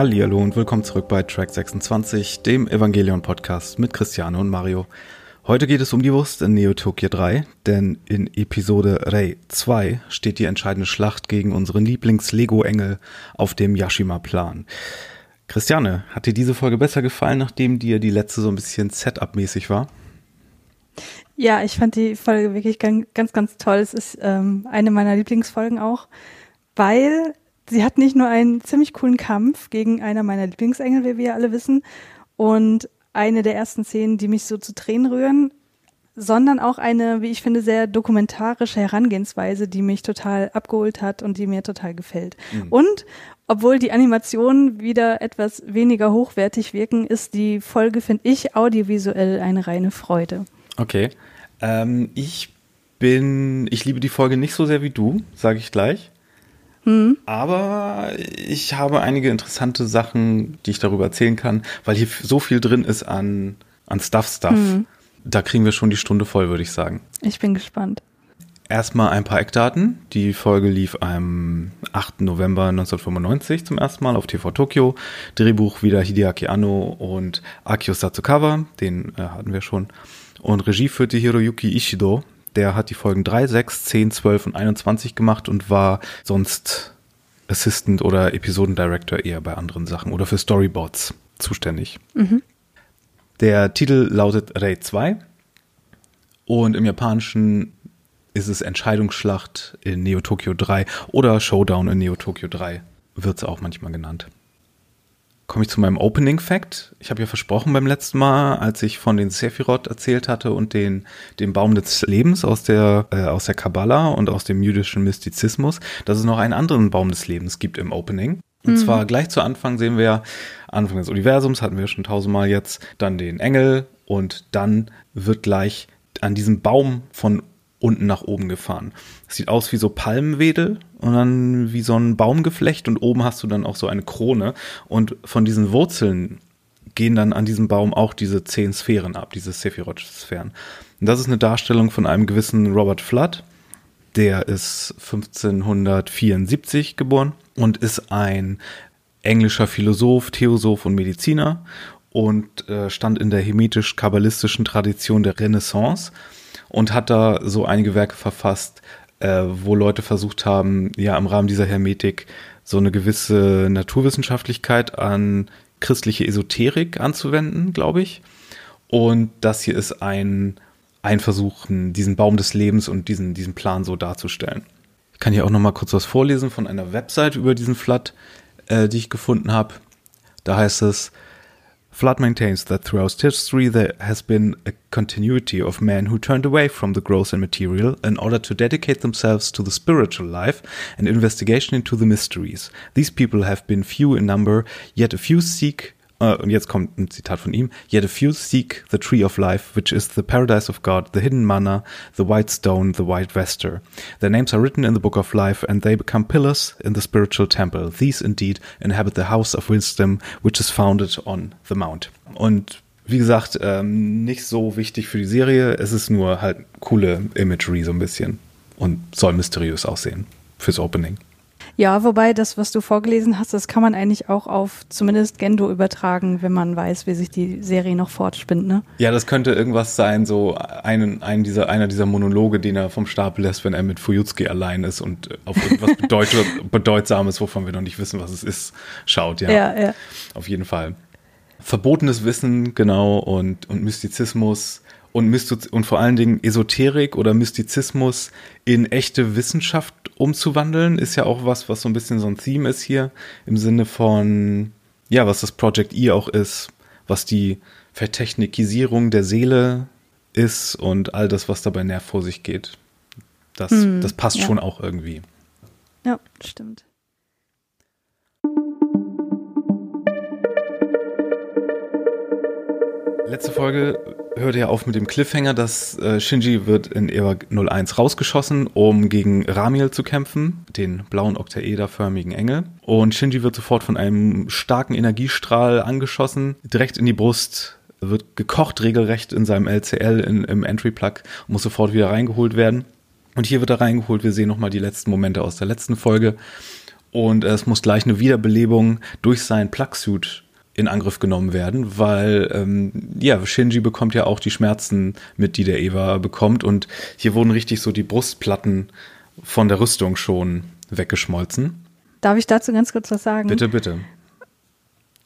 Hallo und willkommen zurück bei Track 26, dem Evangelion Podcast mit Christiane und Mario. Heute geht es um die Wurst in Neo Tokyo 3, denn in Episode Rei 2 steht die entscheidende Schlacht gegen unseren Lieblings-Lego-Engel auf dem Yashima-Plan. Christiane, hat dir diese Folge besser gefallen, nachdem dir die letzte so ein bisschen Setup-mäßig war? Ja, ich fand die Folge wirklich ganz, ganz, ganz toll. Es ist ähm, eine meiner Lieblingsfolgen auch, weil sie hat nicht nur einen ziemlich coolen Kampf gegen einer meiner Lieblingsengel, wie wir alle wissen, und eine der ersten Szenen, die mich so zu Tränen rühren, sondern auch eine, wie ich finde, sehr dokumentarische Herangehensweise, die mich total abgeholt hat und die mir total gefällt. Mhm. Und obwohl die Animationen wieder etwas weniger hochwertig wirken, ist die Folge, finde ich, audiovisuell eine reine Freude. Okay. Ähm, ich bin, ich liebe die Folge nicht so sehr wie du, sage ich gleich. Mhm. Aber ich habe einige interessante Sachen, die ich darüber erzählen kann, weil hier so viel drin ist an, an Stuff-Stuff. Mhm. Da kriegen wir schon die Stunde voll, würde ich sagen. Ich bin gespannt. Erstmal ein paar Eckdaten. Die Folge lief am 8. November 1995 zum ersten Mal auf TV Tokyo. Drehbuch wieder Hideaki Anno und Akio Satsukawa, den äh, hatten wir schon. Und Regie führte Hiroyuki Ishido, der hat die Folgen 3, 6, 10, 12 und 21 gemacht und war sonst Assistant oder Episodendirector eher bei anderen Sachen oder für Storyboards zuständig. Mhm. Der Titel lautet Raid 2 und im Japanischen ist es Entscheidungsschlacht in Neo Tokyo 3 oder Showdown in Neo Tokyo 3 wird es auch manchmal genannt komme ich zu meinem Opening Fact. Ich habe ja versprochen beim letzten Mal, als ich von den Sephiroth erzählt hatte und den, dem Baum des Lebens aus der, äh, aus der Kabbala und aus dem jüdischen Mystizismus, dass es noch einen anderen Baum des Lebens gibt im Opening. Und mhm. zwar gleich zu Anfang sehen wir, Anfang des Universums hatten wir schon tausendmal jetzt, dann den Engel und dann wird gleich an diesem Baum von unten nach oben gefahren. Es sieht aus wie so Palmenwedel und dann wie so ein Baumgeflecht und oben hast du dann auch so eine Krone und von diesen Wurzeln gehen dann an diesem Baum auch diese zehn Sphären ab, diese Sephiroth-Sphären. Und das ist eine Darstellung von einem gewissen Robert Flood, der ist 1574 geboren und ist ein englischer Philosoph, Theosoph und Mediziner und äh, stand in der hemitisch-kabbalistischen Tradition der Renaissance und hat da so einige Werke verfasst, äh, wo Leute versucht haben, ja im Rahmen dieser Hermetik so eine gewisse Naturwissenschaftlichkeit an christliche Esoterik anzuwenden, glaube ich. Und das hier ist ein, ein Versuch, diesen Baum des Lebens und diesen, diesen Plan so darzustellen. Ich kann hier auch noch mal kurz was vorlesen von einer Website über diesen Flat, äh, die ich gefunden habe. Da heißt es, Flood maintains that throughout history there has been a continuity of men who turned away from the gross and material in order to dedicate themselves to the spiritual life and investigation into the mysteries. These people have been few in number, yet a few seek Uh, und jetzt kommt ein Zitat von ihm. Yet a few seek the tree of life, which is the paradise of God, the hidden manna, the white stone, the white vesture. Their names are written in the book of life, and they become pillars in the spiritual temple. These indeed inhabit the house of wisdom, which is founded on the mount. Und wie gesagt, ähm, nicht so wichtig für die Serie. Es ist nur halt coole Imagery so ein bisschen und soll mysteriös aussehen fürs Opening. Ja, wobei das, was du vorgelesen hast, das kann man eigentlich auch auf zumindest Gendo übertragen, wenn man weiß, wie sich die Serie noch fortspinnt, ne? Ja, das könnte irgendwas sein, so einen, einen dieser, einer dieser Monologe, den er vom Stapel lässt, wenn er mit Fuyutsuki allein ist und auf irgendwas Bedeut Bedeutsames, wovon wir noch nicht wissen, was es ist, schaut, ja. Ja, ja. Auf jeden Fall. Verbotenes Wissen, genau, und, und Mystizismus und, Mystiz und vor allen Dingen Esoterik oder Mystizismus in echte Wissenschaft umzuwandeln, ist ja auch was, was so ein bisschen so ein Theme ist hier, im Sinne von, ja, was das Project E auch ist, was die Vertechnikisierung der Seele ist und all das, was dabei näher vor sich geht. Das, hm, das passt ja. schon auch irgendwie. Ja, stimmt. Letzte Folge hörte ja auf mit dem Cliffhanger, dass äh, Shinji wird in EVA 01 rausgeschossen, um gegen Ramiel zu kämpfen, den blauen oktaederförmigen Engel. Und Shinji wird sofort von einem starken Energiestrahl angeschossen, direkt in die Brust, wird gekocht regelrecht in seinem LCL in, im Entry-Plug und muss sofort wieder reingeholt werden. Und hier wird er reingeholt. Wir sehen nochmal die letzten Momente aus der letzten Folge. Und es muss gleich eine Wiederbelebung durch seinen Plugsuit in Angriff genommen werden, weil ähm, ja, Shinji bekommt ja auch die Schmerzen mit, die der Eva bekommt. Und hier wurden richtig so die Brustplatten von der Rüstung schon weggeschmolzen. Darf ich dazu ganz kurz was sagen? Bitte, bitte.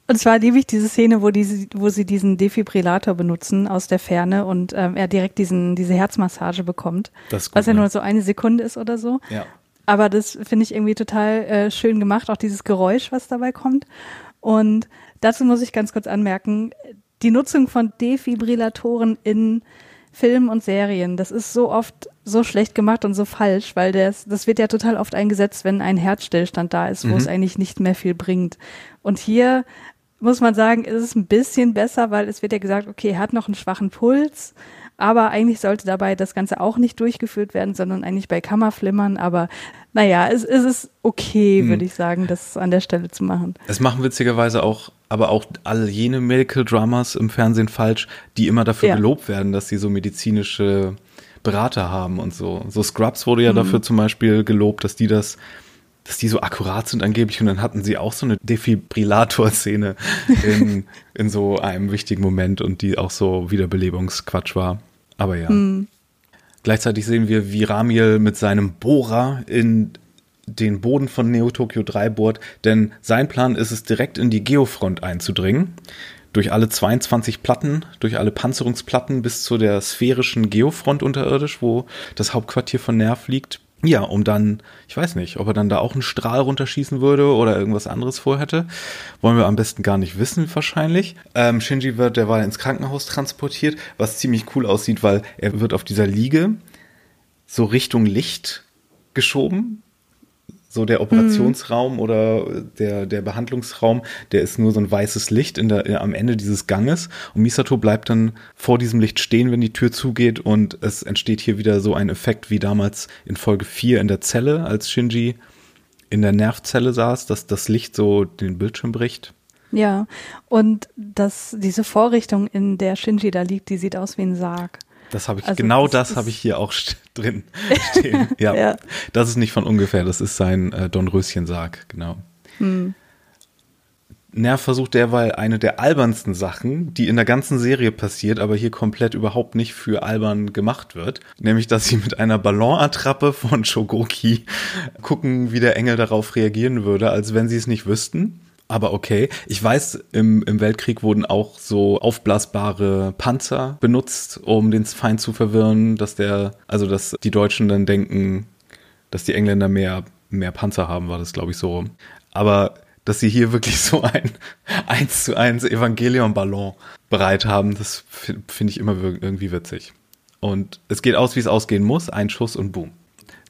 Und zwar liebe ich diese Szene, wo, die, wo sie diesen Defibrillator benutzen aus der Ferne und ähm, er direkt diesen, diese Herzmassage bekommt. Das ist gut, was ja ne? nur so eine Sekunde ist oder so. Ja. Aber das finde ich irgendwie total äh, schön gemacht, auch dieses Geräusch, was dabei kommt. Und dazu muss ich ganz kurz anmerken, die Nutzung von Defibrillatoren in Filmen und Serien, das ist so oft so schlecht gemacht und so falsch, weil das, das wird ja total oft eingesetzt, wenn ein Herzstillstand da ist, wo Mhm. es eigentlich nicht mehr viel bringt. Und hier muss man sagen, ist es ein bisschen besser, weil es wird ja gesagt, okay, er hat noch einen schwachen Puls, aber eigentlich sollte dabei das Ganze auch nicht durchgeführt werden, sondern eigentlich bei Kammerflimmern. Aber naja, es, es ist okay, Hm. würde ich sagen, das an der Stelle zu machen. Es machen witzigerweise auch, aber auch all jene Medical Dramas im Fernsehen falsch, die immer dafür Ja. gelobt werden, dass sie so medizinische Berater haben und so. So Scrubs wurde ja Mhm. dafür zum Beispiel gelobt, dass die das, dass die so akkurat sind angeblich und dann hatten sie auch so eine Defibrillator-Szene in, in so einem wichtigen Moment und die auch so Wiederbelebungsquatsch war. Aber ja. Hm. Gleichzeitig sehen wir, wie Ramiel mit seinem Bohrer in den Boden von Neo Tokyo 3 bohrt, denn sein Plan ist es, direkt in die Geofront einzudringen. Durch alle 22 Platten, durch alle Panzerungsplatten bis zu der sphärischen Geofront unterirdisch, wo das Hauptquartier von Nerv liegt. Ja, um dann, ich weiß nicht, ob er dann da auch einen Strahl runterschießen würde oder irgendwas anderes vorhätte. Wollen wir am besten gar nicht wissen, wahrscheinlich. Ähm, Shinji wird derweil ins Krankenhaus transportiert, was ziemlich cool aussieht, weil er wird auf dieser Liege so Richtung Licht geschoben. So der Operationsraum oder der, der Behandlungsraum, der ist nur so ein weißes Licht in der, am Ende dieses Ganges. Und Misato bleibt dann vor diesem Licht stehen, wenn die Tür zugeht. Und es entsteht hier wieder so ein Effekt wie damals in Folge 4 in der Zelle, als Shinji in der Nervzelle saß, dass das Licht so den Bildschirm bricht. Ja, und das, diese Vorrichtung, in der Shinji da liegt, die sieht aus wie ein Sarg. Das habe ich, Also genau das das, habe ich hier auch st drin stehen. Ja, Ja. das ist nicht von ungefähr, das ist sein äh, Dornröschen-Sarg, genau. Hm. Nerv versucht derweil eine der albernsten Sachen, die in der ganzen Serie passiert, aber hier komplett überhaupt nicht für albern gemacht wird. Nämlich, dass sie mit einer Ballonattrappe von Shogoki gucken, wie der Engel darauf reagieren würde, als wenn sie es nicht wüssten. Aber okay. Ich weiß, im, im Weltkrieg wurden auch so aufblasbare Panzer benutzt, um den Feind zu verwirren, dass der, also dass die Deutschen dann denken, dass die Engländer mehr, mehr Panzer haben, war das, glaube ich, so. Aber dass sie hier wirklich so ein 1 zu 1 Evangelion-Ballon bereit haben, das fi- finde ich immer irgendwie witzig. Und es geht aus, wie es ausgehen muss, ein Schuss und boom.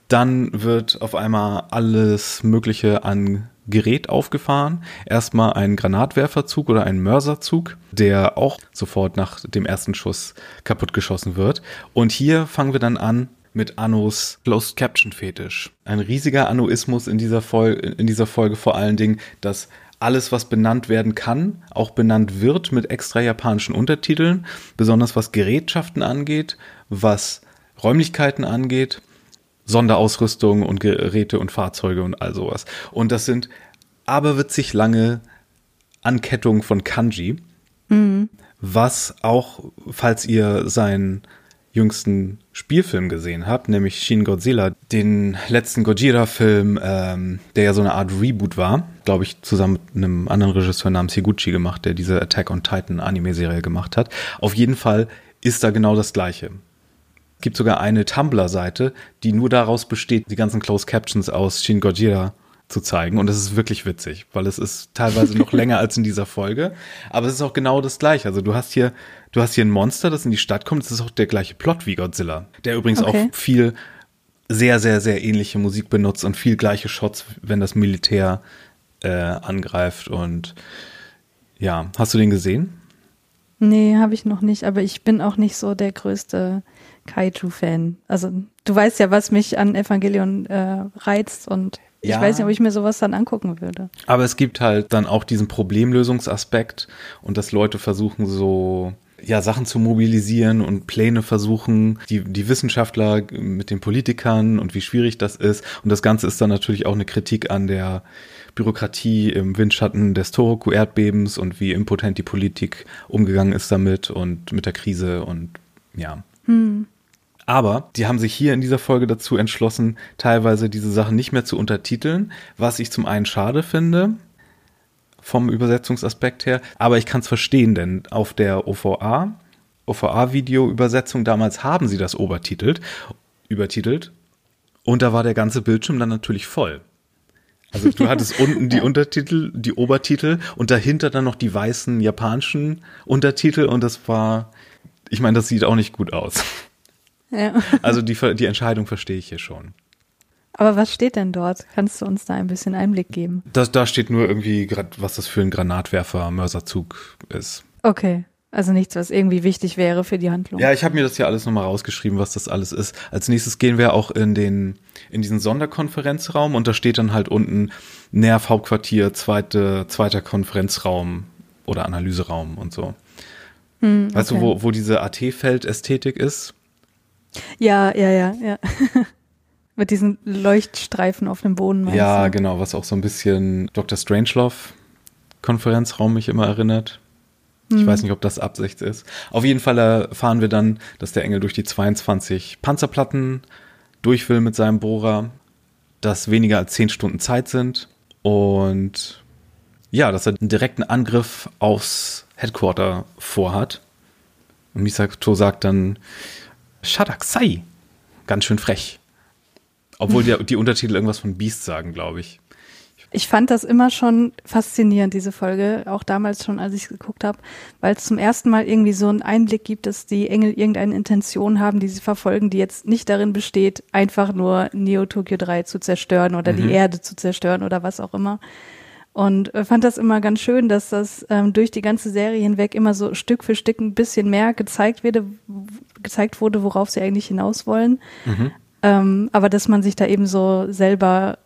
Dann wird auf einmal alles Mögliche an Gerät aufgefahren. Erstmal ein Granatwerferzug oder ein Mörserzug, der auch sofort nach dem ersten Schuss kaputtgeschossen wird. Und hier fangen wir dann an mit Annos Closed Caption Fetisch. Ein riesiger Annoismus in dieser, Folge, in dieser Folge vor allen Dingen, dass alles, was benannt werden kann, auch benannt wird mit extra japanischen Untertiteln, besonders was Gerätschaften angeht, was Räumlichkeiten angeht, Sonderausrüstung und Geräte und Fahrzeuge und all sowas. Und das sind aberwitzig lange Ankettungen von Kanji, was auch, falls ihr seinen jüngsten Spielfilm gesehen habt, nämlich Shin Godzilla, den letzten Gojira-Film, ähm, der ja so eine Art Reboot war, glaube ich, zusammen mit einem anderen Regisseur namens Higuchi gemacht, der diese Attack on Titan Anime-Serie gemacht hat. Auf jeden Fall ist da genau das Gleiche. Es gibt sogar eine Tumblr-Seite, die nur daraus besteht, die ganzen Closed Captions aus Shin Gojira zu zeigen. Und es ist wirklich witzig, weil es ist teilweise noch länger als in dieser Folge. Aber es ist auch genau das Gleiche. Also du hast hier, du hast hier ein Monster, das in die Stadt kommt. Das ist auch der gleiche Plot wie Godzilla. Der übrigens Okay. auch viel sehr, sehr, sehr ähnliche Musik benutzt und viel gleiche Shots, wenn das Militär äh, angreift. Und ja, hast du den gesehen? Nee, habe ich noch nicht, aber ich bin auch nicht so der größte Kaiju-Fan. Also du weißt ja, was mich an Evangelion äh, reizt und ich Ja. weiß nicht, ob ich mir sowas dann angucken würde. Aber es gibt halt dann auch diesen Problemlösungsaspekt und dass Leute versuchen so ja, Sachen zu mobilisieren und Pläne versuchen, die, die Wissenschaftler mit den Politikern und wie schwierig das ist. Und das Ganze ist dann natürlich auch eine Kritik an der Bürokratie im Windschatten des Tohoku-Erdbebens und wie impotent die Politik umgegangen ist damit und mit der Krise und ja. Hm. Aber die haben sich hier in dieser Folge dazu entschlossen, teilweise diese Sachen nicht mehr zu untertiteln, was ich zum einen schade finde, vom Übersetzungsaspekt her, aber ich kann es verstehen, denn auf der OVA, OVA-Video-Übersetzung damals haben sie das obertitelt, übertitelt und da war der ganze Bildschirm dann natürlich voll. Also du hattest unten die Untertitel, die Obertitel und dahinter dann noch die weißen japanischen Untertitel und das war, ich meine, das sieht auch nicht gut aus. Ja. Also die, die Entscheidung verstehe ich hier schon. Aber was steht denn dort? Kannst du uns da ein bisschen Einblick geben? Das, da steht nur irgendwie, was das für ein Granatwerfer-Mörserzug ist. Okay. Also nichts, was irgendwie wichtig wäre für die Handlung. Ja, ich habe mir das hier alles nochmal rausgeschrieben, was das alles ist. Als nächstes gehen wir auch in den in diesen Sonderkonferenzraum und da steht dann halt unten Nerv Hauptquartier, zweite, zweiter Konferenzraum oder Analyseraum und so. Hm, okay. Weißt du, wo, wo diese AT-Feld-Ästhetik ist? Ja, ja, ja, ja. Mit diesen Leuchtstreifen auf dem Boden. Ja, du? genau, was auch so ein bisschen Dr. Strangelove Konferenzraum mich immer erinnert. Ich hm. weiß nicht, ob das Absicht ist. Auf jeden Fall erfahren wir dann, dass der Engel durch die 22 Panzerplatten durch will mit seinem Bohrer, dass weniger als 10 Stunden Zeit sind und ja, dass er einen direkten Angriff aufs Headquarter vorhat. Und Misato sagt dann, Shadaksai. Ganz schön frech. Obwohl die, die Untertitel irgendwas von Beast sagen, glaube ich. Ich fand das immer schon faszinierend, diese Folge, auch damals schon, als ich es geguckt habe, weil es zum ersten Mal irgendwie so einen Einblick gibt, dass die Engel irgendeine Intention haben, die sie verfolgen, die jetzt nicht darin besteht, einfach nur Neo Tokyo 3 zu zerstören oder mhm. die Erde zu zerstören oder was auch immer. Und äh, fand das immer ganz schön, dass das ähm, durch die ganze Serie hinweg immer so Stück für Stück ein bisschen mehr gezeigt, werde, gezeigt wurde, worauf sie eigentlich hinaus wollen. Mhm. Ähm, aber dass man sich da eben so selber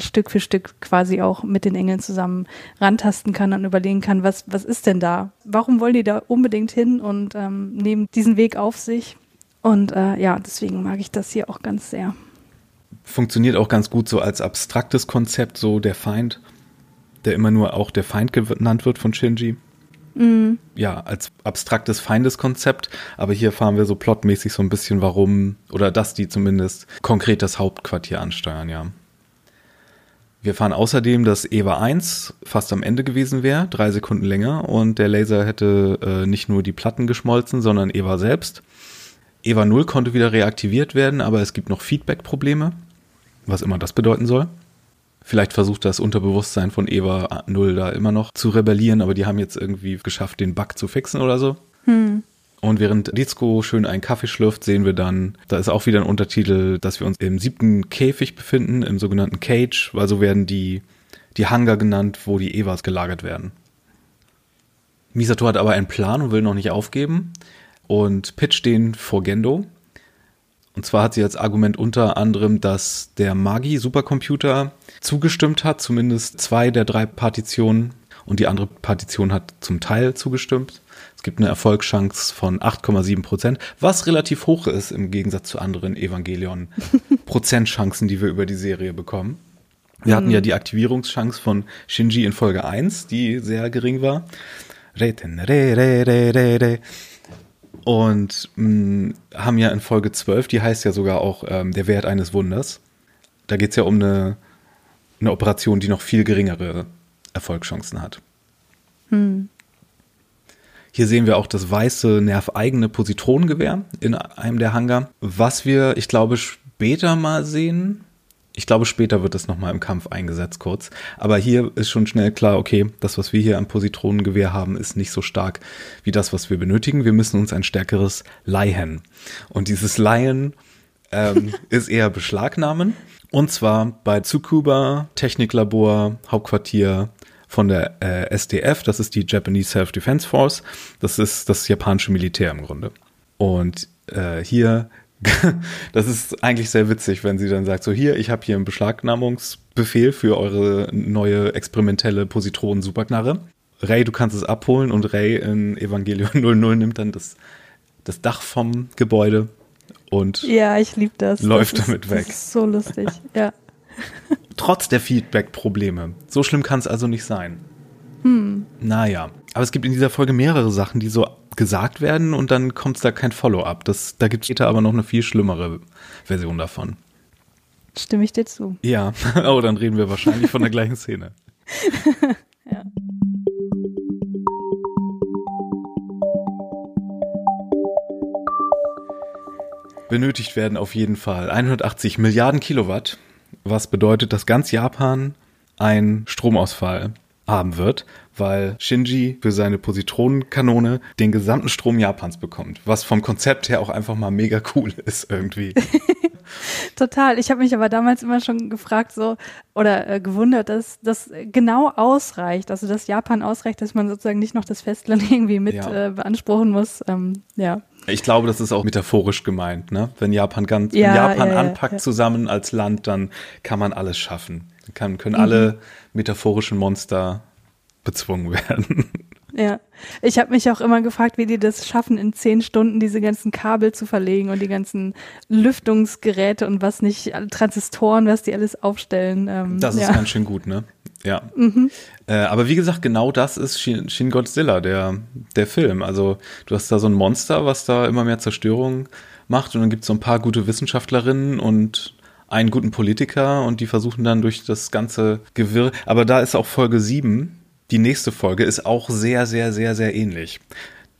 Stück für Stück quasi auch mit den Engeln zusammen rantasten kann und überlegen kann, was, was ist denn da? Warum wollen die da unbedingt hin und ähm, nehmen diesen Weg auf sich? Und äh, ja, deswegen mag ich das hier auch ganz sehr. Funktioniert auch ganz gut so als abstraktes Konzept, so der Feind, der immer nur auch der Feind genannt wird von Shinji. Mhm. Ja, als abstraktes Feindeskonzept, aber hier fahren wir so plotmäßig so ein bisschen, warum, oder dass die zumindest konkret das Hauptquartier ansteuern, ja. Wir fahren außerdem, dass Eva 1 fast am Ende gewesen wäre, drei Sekunden länger, und der Laser hätte äh, nicht nur die Platten geschmolzen, sondern Eva selbst. Eva 0 konnte wieder reaktiviert werden, aber es gibt noch Feedback-Probleme, was immer das bedeuten soll. Vielleicht versucht das Unterbewusstsein von Eva 0 da immer noch zu rebellieren, aber die haben jetzt irgendwie geschafft, den Bug zu fixen oder so. Hm. Und während Rizko schön einen Kaffee schlürft, sehen wir dann, da ist auch wieder ein Untertitel, dass wir uns im siebten Käfig befinden, im sogenannten Cage, weil so werden die, die Hangar genannt, wo die Evas gelagert werden. Misato hat aber einen Plan und will noch nicht aufgeben und pitcht den vor Gendo. Und zwar hat sie als Argument unter anderem, dass der Magi-Supercomputer zugestimmt hat, zumindest zwei der drei Partitionen, und die andere Partition hat zum Teil zugestimmt gibt eine Erfolgschance von 8,7 Prozent, was relativ hoch ist im Gegensatz zu anderen Evangelion-Prozentchancen, die wir über die Serie bekommen. Wir hatten ja mhm. die Aktivierungschance von Shinji in Folge 1, die sehr gering war. Reten, re, re, re, re, re. Und mh, mm, haben ja in Folge 12, die heißt ja sogar auch ähm, der Wert eines Wunders. Da geht es ja um eine, eine Operation, die noch viel geringere Erfolgschancen hat. Hm. Hier sehen wir auch das weiße nerveigene Positronengewehr in einem der Hangar. Was wir, ich glaube, später mal sehen. Ich glaube, später wird es nochmal im Kampf eingesetzt kurz. Aber hier ist schon schnell klar, okay, das, was wir hier am Positronengewehr haben, ist nicht so stark wie das, was wir benötigen. Wir müssen uns ein stärkeres leihen. Und dieses Leihen ähm, ist eher Beschlagnahmen. Und zwar bei Tsukuba Techniklabor, Hauptquartier von der äh, SDF, das ist die Japanese Self-Defense Force, das ist das japanische Militär im Grunde. Und äh, hier, das ist eigentlich sehr witzig, wenn sie dann sagt, so hier, ich habe hier einen Beschlagnahmungsbefehl für eure neue experimentelle Positronen-Superknarre. Ray, du kannst es abholen und Ray in Evangelion 00 nimmt dann das, das Dach vom Gebäude und ja, ich lieb das. läuft das damit ist, weg. Das ist so lustig, ja. Trotz der Feedback-Probleme. So schlimm kann es also nicht sein. Hm. Naja. Aber es gibt in dieser Folge mehrere Sachen, die so gesagt werden und dann kommt da kein Follow-up. Da gibt es später aber noch eine viel schlimmere Version davon. Stimme ich dir zu. Ja, oh, dann reden wir wahrscheinlich von der gleichen Szene. ja. Benötigt werden auf jeden Fall 180 Milliarden Kilowatt, was bedeutet, dass ganz Japan einen Stromausfall haben wird, weil Shinji für seine Positronenkanone den gesamten Strom Japans bekommt, was vom Konzept her auch einfach mal mega cool ist irgendwie. Total. Ich habe mich aber damals immer schon gefragt so oder äh, gewundert, dass das genau ausreicht, also dass Japan ausreicht, dass man sozusagen nicht noch das Festland irgendwie mit ja. äh, beanspruchen muss. Ähm, ja. Ich glaube, das ist auch metaphorisch gemeint, ne? Wenn Japan ganz, ja, wenn Japan ja, anpackt zusammen als Land, dann kann man alles schaffen. Dann kann, können mhm. alle metaphorischen Monster bezwungen werden. Ja, ich habe mich auch immer gefragt, wie die das schaffen, in zehn Stunden diese ganzen Kabel zu verlegen und die ganzen Lüftungsgeräte und was nicht, Transistoren, was die alles aufstellen. Ähm, das ist ja. ganz schön gut, ne? Ja. Mhm. Äh, aber wie gesagt, genau das ist Shin, Shin Godzilla, der, der Film. Also du hast da so ein Monster, was da immer mehr Zerstörung macht und dann gibt es so ein paar gute Wissenschaftlerinnen und einen guten Politiker und die versuchen dann durch das ganze Gewirr. Aber da ist auch Folge 7, die nächste Folge ist auch sehr, sehr, sehr, sehr ähnlich.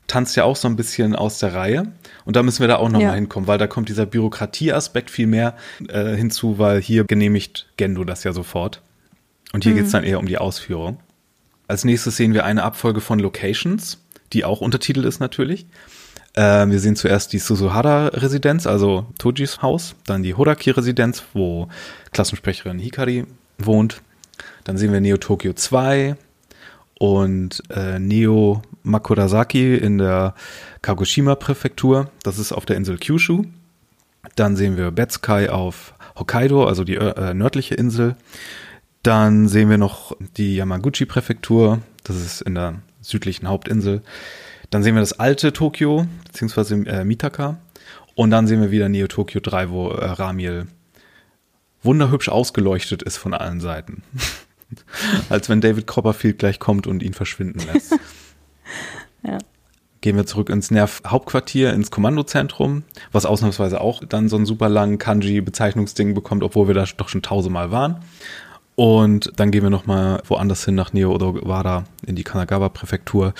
Tanzt ja auch so ein bisschen aus der Reihe. Und da müssen wir da auch nochmal ja. hinkommen, weil da kommt dieser Bürokratieaspekt viel mehr äh, hinzu, weil hier genehmigt Gendo das ja sofort. Und hier mhm. geht es dann eher um die Ausführung. Als nächstes sehen wir eine Abfolge von Locations, die auch Untertitel ist natürlich. Äh, wir sehen zuerst die Suzuhara-Residenz, also Tojis Haus, dann die Hodaki-Residenz, wo Klassensprecherin Hikari wohnt. Dann sehen wir Neo Tokyo 2, und äh, Neo Makurasaki in der Kagoshima-Präfektur. Das ist auf der Insel Kyushu. Dann sehen wir Betsukai auf Hokkaido, also die äh, nördliche Insel. Dann sehen wir noch die Yamaguchi-Präfektur. Das ist in der südlichen Hauptinsel. Dann sehen wir das alte Tokio, beziehungsweise äh, Mitaka. Und dann sehen wir wieder Neo Tokyo 3, wo äh, Ramiel wunderhübsch ausgeleuchtet ist von allen Seiten. Als wenn David Copperfield gleich kommt und ihn verschwinden lässt. ja. Gehen wir zurück ins Nerv-Hauptquartier, ins Kommandozentrum, was ausnahmsweise auch dann so einen super langen Kanji-Bezeichnungsding bekommt, obwohl wir da doch schon tausendmal waren. Und dann gehen wir nochmal woanders hin nach Neo Odawara in die Kanagawa-Präfektur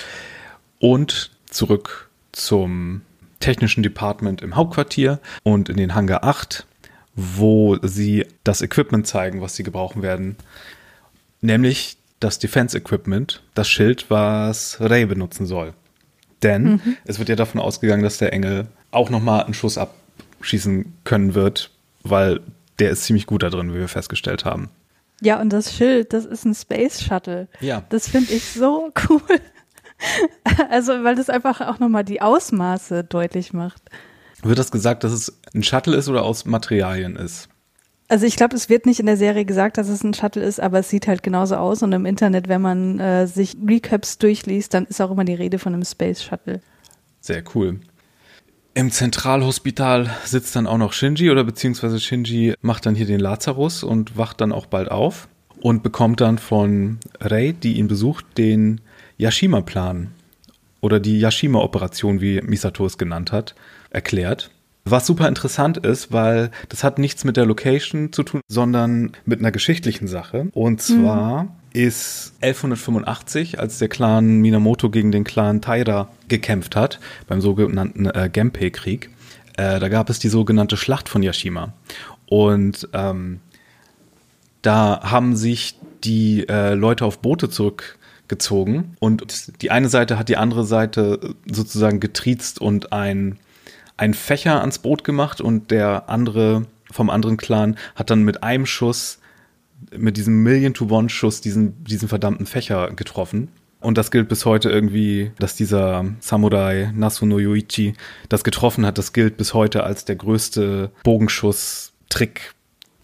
und zurück zum technischen Department im Hauptquartier und in den Hangar 8, wo sie das Equipment zeigen, was sie gebrauchen werden nämlich das Defense Equipment, das Schild, was Ray benutzen soll. Denn mhm. es wird ja davon ausgegangen, dass der Engel auch nochmal einen Schuss abschießen können wird, weil der ist ziemlich gut da drin, wie wir festgestellt haben. Ja, und das Schild, das ist ein Space Shuttle. Ja. Das finde ich so cool. Also, weil das einfach auch nochmal die Ausmaße deutlich macht. Wird das gesagt, dass es ein Shuttle ist oder aus Materialien ist? Also ich glaube, es wird nicht in der Serie gesagt, dass es ein Shuttle ist, aber es sieht halt genauso aus. Und im Internet, wenn man äh, sich Recaps durchliest, dann ist auch immer die Rede von einem Space Shuttle. Sehr cool. Im Zentralhospital sitzt dann auch noch Shinji oder beziehungsweise Shinji macht dann hier den Lazarus und wacht dann auch bald auf und bekommt dann von Rei, die ihn besucht, den Yashima-Plan oder die Yashima-Operation, wie Misato es genannt hat, erklärt. Was super interessant ist, weil das hat nichts mit der Location zu tun, sondern mit einer geschichtlichen Sache. Und zwar mhm. Ist 1185, als der Clan Minamoto gegen den Clan Taira gekämpft hat, beim sogenannten äh, Genpei-Krieg, äh, da gab es die sogenannte Schlacht von Yashima. Und ähm, da haben sich die äh, Leute auf Boote zurückgezogen und die eine Seite hat die andere Seite sozusagen getriezt und ein einen Fächer ans Boot gemacht und der andere vom anderen Clan hat dann mit einem Schuss, mit diesem Million-to-One-Schuss diesen, diesen verdammten Fächer getroffen. Und das gilt bis heute irgendwie, dass dieser Samurai Nasuno Yuichi das getroffen hat. Das gilt bis heute als der größte Bogenschuss-Trick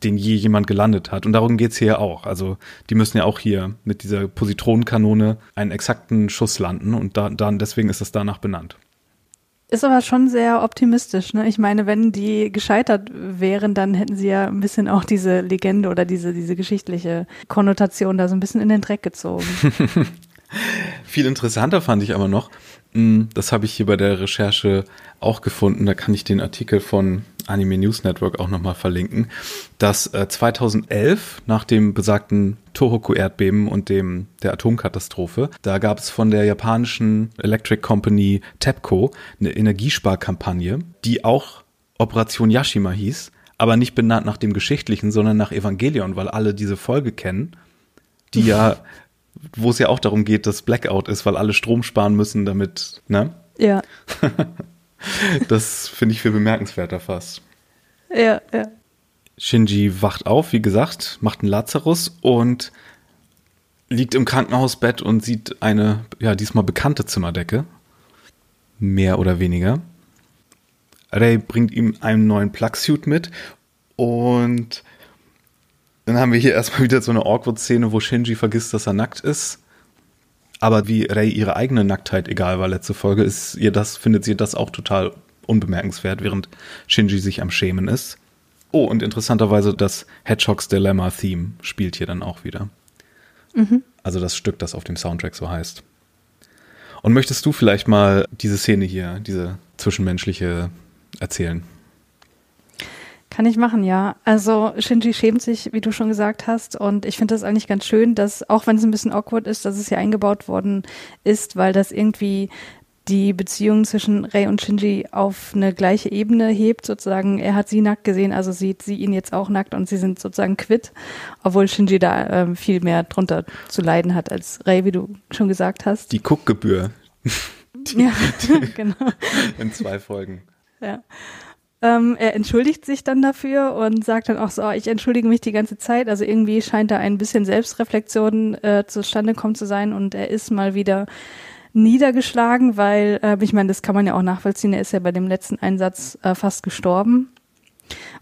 den je jemand gelandet hat. Und darum geht's hier auch. Also die müssen ja auch hier mit dieser Positronenkanone einen exakten Schuss landen und da, dann deswegen ist es danach benannt. Ist aber schon sehr optimistisch. Ne? Ich meine, wenn die gescheitert wären, dann hätten sie ja ein bisschen auch diese Legende oder diese, diese geschichtliche Konnotation da so ein bisschen in den Dreck gezogen. Viel interessanter fand ich aber noch, das habe ich hier bei der Recherche auch gefunden, da kann ich den Artikel von Anime News Network auch nochmal verlinken, dass 2011 äh, nach dem besagten Tohoku-Erdbeben und dem der Atomkatastrophe, da gab es von der japanischen Electric Company TEPCO eine Energiesparkampagne, die auch Operation Yashima hieß, aber nicht benannt nach dem Geschichtlichen, sondern nach Evangelion, weil alle diese Folge kennen, die ja wo es ja auch darum geht, dass Blackout ist, weil alle Strom sparen müssen, damit, ne? Ja. das finde ich viel bemerkenswerter fast. Ja, ja. Shinji wacht auf, wie gesagt, macht einen Lazarus und liegt im Krankenhausbett und sieht eine, ja, diesmal bekannte Zimmerdecke. Mehr oder weniger. Ray bringt ihm einen neuen Plugsuit mit und dann haben wir hier erstmal wieder so eine Awkward-Szene, wo Shinji vergisst, dass er nackt ist. Aber wie Rei ihre eigene Nacktheit egal war letzte Folge, ist ihr das, findet sie das auch total unbemerkenswert, während Shinji sich am Schämen ist. Oh, und interessanterweise das Hedgehogs Dilemma-Theme spielt hier dann auch wieder. Mhm. Also das Stück, das auf dem Soundtrack so heißt. Und möchtest du vielleicht mal diese Szene hier, diese zwischenmenschliche erzählen? Kann ich machen, ja. Also Shinji schämt sich, wie du schon gesagt hast. Und ich finde das eigentlich ganz schön, dass, auch wenn es ein bisschen awkward ist, dass es hier eingebaut worden ist, weil das irgendwie die Beziehung zwischen Rei und Shinji auf eine gleiche Ebene hebt, sozusagen. Er hat sie nackt gesehen, also sieht sie ihn jetzt auch nackt und sie sind sozusagen quitt, obwohl Shinji da ähm, viel mehr drunter zu leiden hat als Rei, wie du schon gesagt hast. Die Guckgebühr. ja, genau. In zwei Folgen. Ja. Ähm, er entschuldigt sich dann dafür und sagt dann auch so, oh, ich entschuldige mich die ganze Zeit. Also irgendwie scheint da ein bisschen Selbstreflexion äh, zustande kommen zu sein und er ist mal wieder niedergeschlagen, weil, äh, ich meine, das kann man ja auch nachvollziehen, er ist ja bei dem letzten Einsatz äh, fast gestorben.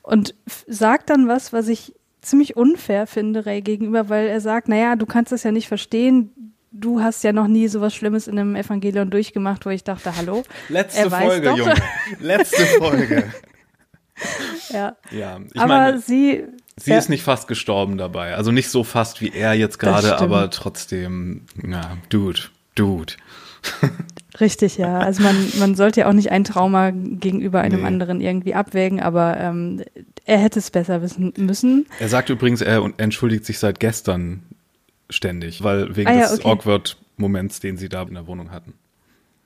Und sagt dann was, was ich ziemlich unfair finde, Ray gegenüber, weil er sagt, naja, du kannst das ja nicht verstehen, du hast ja noch nie so was Schlimmes in einem Evangelion durchgemacht, wo ich dachte, hallo. Letzte Folge, Junge. Letzte Folge. ja. Ja, ich aber meine, sie. Sie ja. ist nicht fast gestorben dabei. Also nicht so fast wie er jetzt gerade, aber trotzdem, ja, Dude, Dude. Richtig, ja. Also man, man sollte ja auch nicht ein Trauma gegenüber einem nee. anderen irgendwie abwägen, aber ähm, er hätte es besser wissen müssen. Er sagt übrigens, er entschuldigt sich seit gestern ständig, weil wegen ah, ja, des okay. Awkward-Moments, den sie da in der Wohnung hatten.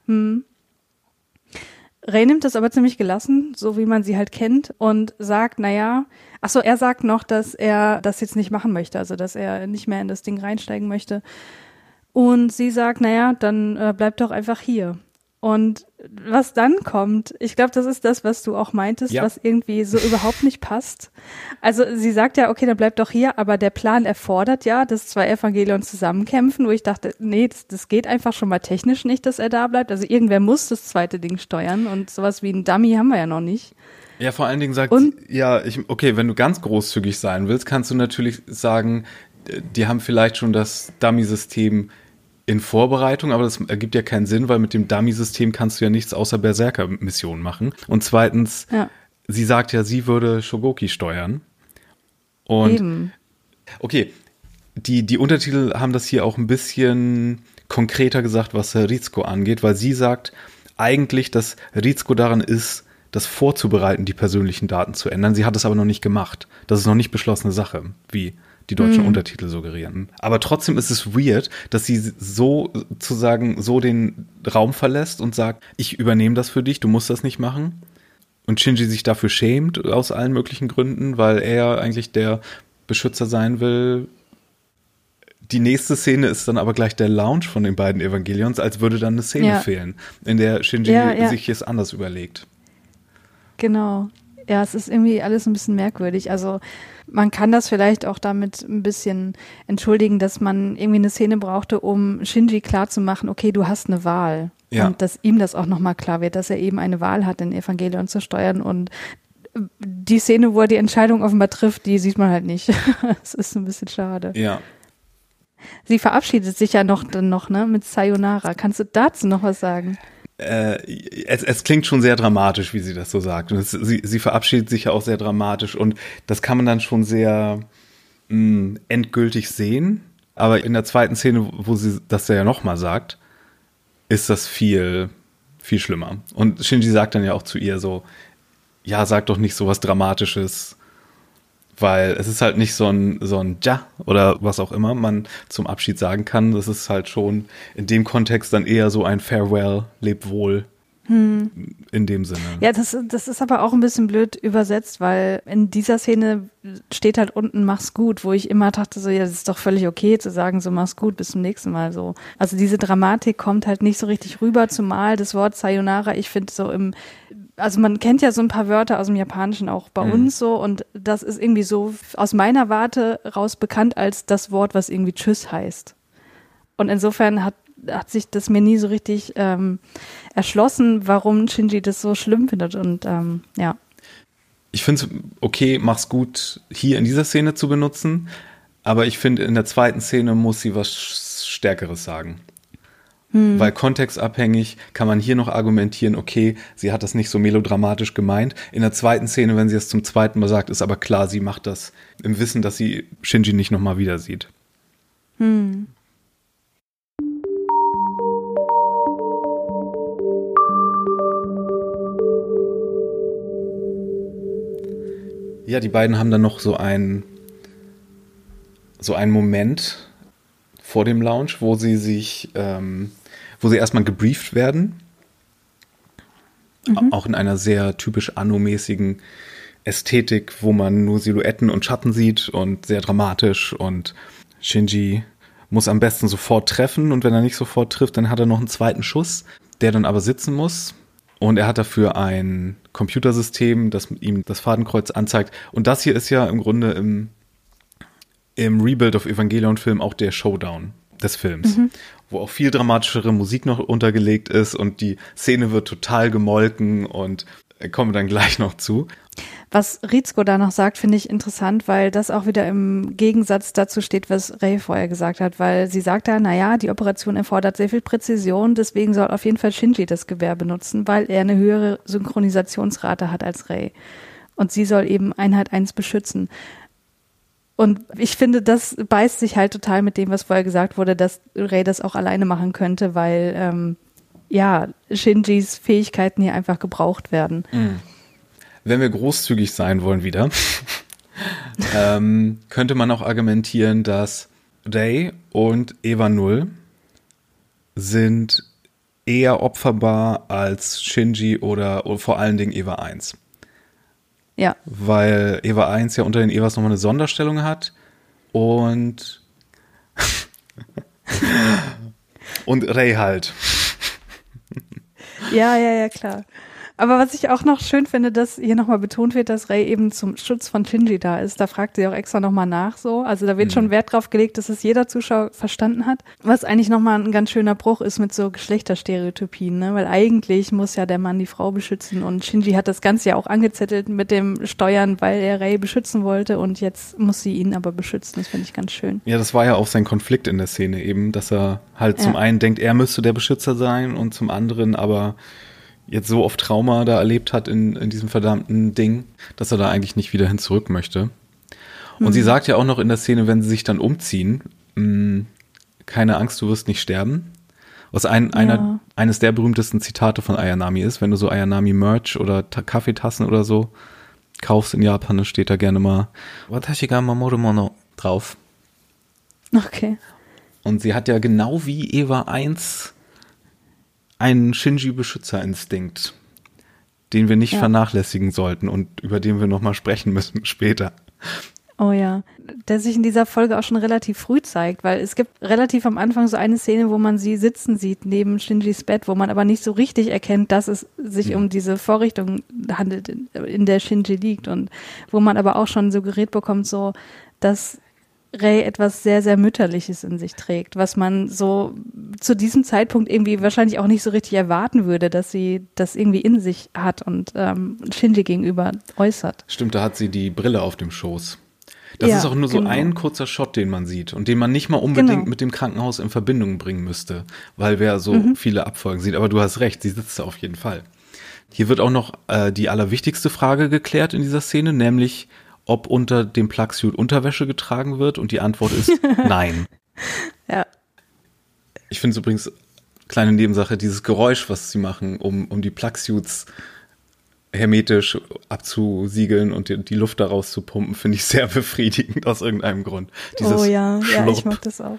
Hm. Ray nimmt das aber ziemlich gelassen, so wie man sie halt kennt und sagt, naja, ach so, er sagt noch, dass er das jetzt nicht machen möchte, also dass er nicht mehr in das Ding reinsteigen möchte. Und sie sagt, naja, dann äh, bleib doch einfach hier. Und was dann kommt, ich glaube, das ist das, was du auch meintest, ja. was irgendwie so überhaupt nicht passt. Also sie sagt ja, okay, dann bleib doch hier, aber der Plan erfordert ja, dass zwei Evangelion zusammenkämpfen, wo ich dachte, nee, das, das geht einfach schon mal technisch nicht, dass er da bleibt. Also irgendwer muss das zweite Ding steuern und sowas wie ein Dummy haben wir ja noch nicht. Ja, vor allen Dingen sagt, und, ja, ich, okay, wenn du ganz großzügig sein willst, kannst du natürlich sagen, die haben vielleicht schon das Dummy-System in Vorbereitung, aber das ergibt ja keinen Sinn, weil mit dem Dummy-System kannst du ja nichts außer Berserker-Missionen machen. Und zweitens, ja. sie sagt ja, sie würde Shogoki steuern. Und Eben. okay, die, die Untertitel haben das hier auch ein bisschen konkreter gesagt, was Rizko angeht, weil sie sagt eigentlich, dass Rizko daran ist, das vorzubereiten, die persönlichen Daten zu ändern. Sie hat es aber noch nicht gemacht. Das ist noch nicht beschlossene Sache, wie die deutschen mhm. Untertitel suggerieren. Aber trotzdem ist es weird, dass sie so sozusagen so den Raum verlässt und sagt, ich übernehme das für dich, du musst das nicht machen. Und Shinji sich dafür schämt aus allen möglichen Gründen, weil er eigentlich der Beschützer sein will. Die nächste Szene ist dann aber gleich der Lounge von den beiden Evangelions, als würde dann eine Szene ja. fehlen, in der Shinji ja, ja. sich es anders überlegt. Genau. Ja, es ist irgendwie alles ein bisschen merkwürdig. Also man kann das vielleicht auch damit ein bisschen entschuldigen, dass man irgendwie eine Szene brauchte, um Shinji klarzumachen, okay, du hast eine Wahl. Ja. Und dass ihm das auch nochmal klar wird, dass er eben eine Wahl hat, den Evangelion zu steuern und die Szene, wo er die Entscheidung offenbar trifft, die sieht man halt nicht. das ist ein bisschen schade. Ja. Sie verabschiedet sich ja noch dann noch, ne, mit Sayonara. Kannst du dazu noch was sagen? Äh, es, es klingt schon sehr dramatisch, wie sie das so sagt. Und es, sie, sie verabschiedet sich ja auch sehr dramatisch und das kann man dann schon sehr mh, mm, endgültig sehen. Aber in der zweiten Szene, wo sie das ja nochmal sagt, ist das viel, viel schlimmer. Und Shinji sagt dann ja auch zu ihr so, ja, sag doch nicht so was Dramatisches, weil es ist halt nicht so ein, so ein Ja oder was auch immer man zum Abschied sagen kann. Das ist halt schon in dem Kontext dann eher so ein Farewell, leb wohl. Hm. In dem Sinne. Ja, das, das ist aber auch ein bisschen blöd übersetzt, weil in dieser Szene steht halt unten mach's gut, wo ich immer dachte, so, ja, das ist doch völlig okay zu sagen, so mach's gut, bis zum nächsten Mal so. Also diese Dramatik kommt halt nicht so richtig rüber, zumal das Wort Sayonara, ich finde so im, also man kennt ja so ein paar Wörter aus dem Japanischen auch bei mhm. uns so und das ist irgendwie so aus meiner Warte raus bekannt als das Wort, was irgendwie Tschüss heißt. Und insofern hat, hat sich das mir nie so richtig ähm, erschlossen, warum Shinji das so schlimm findet und ähm, ja. Ich finde es okay, mach's gut, hier in dieser Szene zu benutzen, aber ich finde, in der zweiten Szene muss sie was Stärkeres sagen. Hm. Weil kontextabhängig kann man hier noch argumentieren, okay, sie hat das nicht so melodramatisch gemeint. In der zweiten Szene, wenn sie es zum zweiten Mal sagt, ist aber klar, sie macht das im Wissen, dass sie Shinji nicht nochmal wieder sieht. Hm. Ja, die beiden haben dann noch so ein so einen Moment vor dem Lounge, wo sie sich ähm, wo sie erstmal gebrieft werden. Mhm. Auch in einer sehr typisch anno-mäßigen Ästhetik, wo man nur Silhouetten und Schatten sieht und sehr dramatisch und Shinji muss am besten sofort treffen und wenn er nicht sofort trifft, dann hat er noch einen zweiten Schuss, der dann aber sitzen muss. Und er hat dafür ein Computersystem, das ihm das Fadenkreuz anzeigt. Und das hier ist ja im Grunde im, im Rebuild of Evangelion-Film auch der Showdown des Films, mhm. wo auch viel dramatischere Musik noch untergelegt ist und die Szene wird total gemolken und kommen dann gleich noch zu. Was Rizko da noch sagt, finde ich interessant, weil das auch wieder im Gegensatz dazu steht, was Ray vorher gesagt hat, weil sie sagt da, naja, die Operation erfordert sehr viel Präzision, deswegen soll auf jeden Fall Shinji das Gewehr benutzen, weil er eine höhere Synchronisationsrate hat als Ray. Und sie soll eben Einheit 1 beschützen. Und ich finde, das beißt sich halt total mit dem, was vorher gesagt wurde, dass Ray das auch alleine machen könnte, weil ähm, ja, Shinjis Fähigkeiten hier einfach gebraucht werden. Mhm. Wenn wir großzügig sein wollen wieder, ähm, könnte man auch argumentieren, dass Ray und Eva Null sind eher opferbar als Shinji oder, oder vor allen Dingen Eva 1. Ja. Weil Eva 1 ja unter den Evas nochmal eine Sonderstellung hat und und Ray halt. Ja, ja, ja, klar. Aber was ich auch noch schön finde, dass hier nochmal betont wird, dass Ray eben zum Schutz von Shinji da ist. Da fragt sie auch extra nochmal nach so. Also da wird mhm. schon Wert drauf gelegt, dass es jeder Zuschauer verstanden hat. Was eigentlich nochmal ein ganz schöner Bruch ist mit so Geschlechterstereotypien, ne? Weil eigentlich muss ja der Mann die Frau beschützen und Shinji hat das Ganze ja auch angezettelt mit dem Steuern, weil er Ray beschützen wollte und jetzt muss sie ihn aber beschützen. Das finde ich ganz schön. Ja, das war ja auch sein Konflikt in der Szene eben, dass er halt ja. zum einen denkt, er müsste der Beschützer sein und zum anderen aber jetzt so oft Trauma da erlebt hat in, in diesem verdammten Ding, dass er da eigentlich nicht wieder hin zurück möchte. Und mhm. sie sagt ja auch noch in der Szene, wenn sie sich dann umziehen, mh, mm, keine Angst, du wirst nicht sterben. Was ein, ja. einer, eines der berühmtesten Zitate von Ayanami ist, wenn du so Ayanami-Merch oder Kaffeetassen oder so kaufst in Japan, dann steht da gerne mal Watashi ga mamoru mono drauf. Okay. Und sie hat ja genau wie Eva 1 einen Shinji-Beschützerinstinkt, den wir nicht ja. vernachlässigen sollten und über den wir nochmal sprechen müssen später. Oh ja, der sich in dieser Folge auch schon relativ früh zeigt, weil es gibt relativ am Anfang so eine Szene, wo man sie sitzen sieht neben Shinjis Bett, wo man aber nicht so richtig erkennt, dass es sich ja. um diese Vorrichtung handelt, in der Shinji liegt und wo man aber auch schon suggeriert bekommt, so, dass Ray etwas sehr, sehr Mütterliches in sich trägt, was man so zu diesem Zeitpunkt irgendwie wahrscheinlich auch nicht so richtig erwarten würde, dass sie das irgendwie in sich hat und ähm, Shinji gegenüber äußert. Stimmt, da hat sie die Brille auf dem Schoß. Das ja, ist auch nur so genau. ein kurzer Shot, den man sieht und den man nicht mal unbedingt genau. mit dem Krankenhaus in Verbindung bringen müsste, weil wer so mhm. viele Abfolgen sieht. Aber du hast recht, sie sitzt da auf jeden Fall. Hier wird auch noch äh, die allerwichtigste Frage geklärt in dieser Szene, nämlich ob unter dem Plugsuit Unterwäsche getragen wird und die Antwort ist nein. Ja. Ich finde es übrigens kleine Nebensache, dieses Geräusch, was sie machen, um, um die Plugsuits hermetisch abzusiegeln und die, die Luft daraus zu pumpen, finde ich sehr befriedigend aus irgendeinem Grund. Dieses oh ja, Schlurp. ja, ich mag das auch.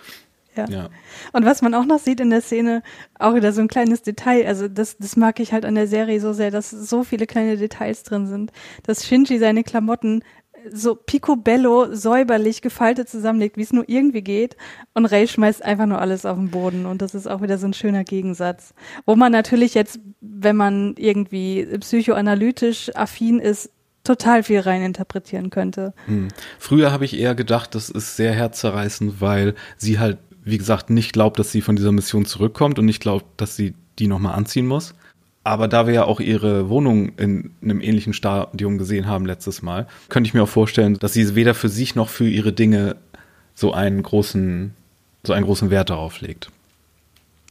Ja. ja. Und was man auch noch sieht in der Szene, auch wieder so ein kleines Detail, also das, das mag ich halt an der Serie so sehr, dass so viele kleine Details drin sind, dass Shinji seine Klamotten so picobello säuberlich gefaltet zusammenlegt, wie es nur irgendwie geht. Und Ray schmeißt einfach nur alles auf den Boden. Und das ist auch wieder so ein schöner Gegensatz. Wo man natürlich jetzt, wenn man irgendwie psychoanalytisch affin ist, total viel reininterpretieren könnte. Hm. Früher habe ich eher gedacht, das ist sehr herzzerreißend, weil sie halt wie gesagt, nicht glaubt, dass sie von dieser Mission zurückkommt und nicht glaubt, dass sie die nochmal anziehen muss. Aber da wir ja auch ihre Wohnung in einem ähnlichen Stadium gesehen haben letztes Mal, könnte ich mir auch vorstellen, dass sie weder für sich noch für ihre Dinge so einen großen, so einen großen Wert darauf legt.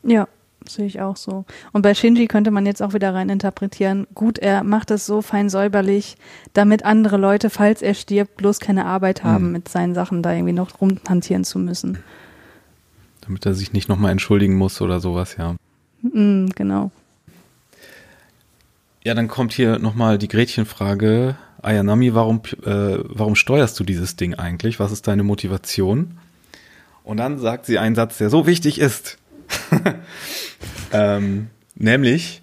Ja, sehe ich auch so. Und bei Shinji könnte man jetzt auch wieder rein interpretieren, gut, er macht es so fein säuberlich, damit andere Leute, falls er stirbt, bloß keine Arbeit haben, hm. mit seinen Sachen da irgendwie noch rumhantieren zu müssen. Damit er sich nicht nochmal entschuldigen muss oder sowas, ja. Mm, genau. Ja, dann kommt hier nochmal die Gretchenfrage. Ayanami, warum, äh, warum steuerst du dieses Ding eigentlich? Was ist deine Motivation? Und dann sagt sie einen Satz, der so wichtig ist. ähm, nämlich,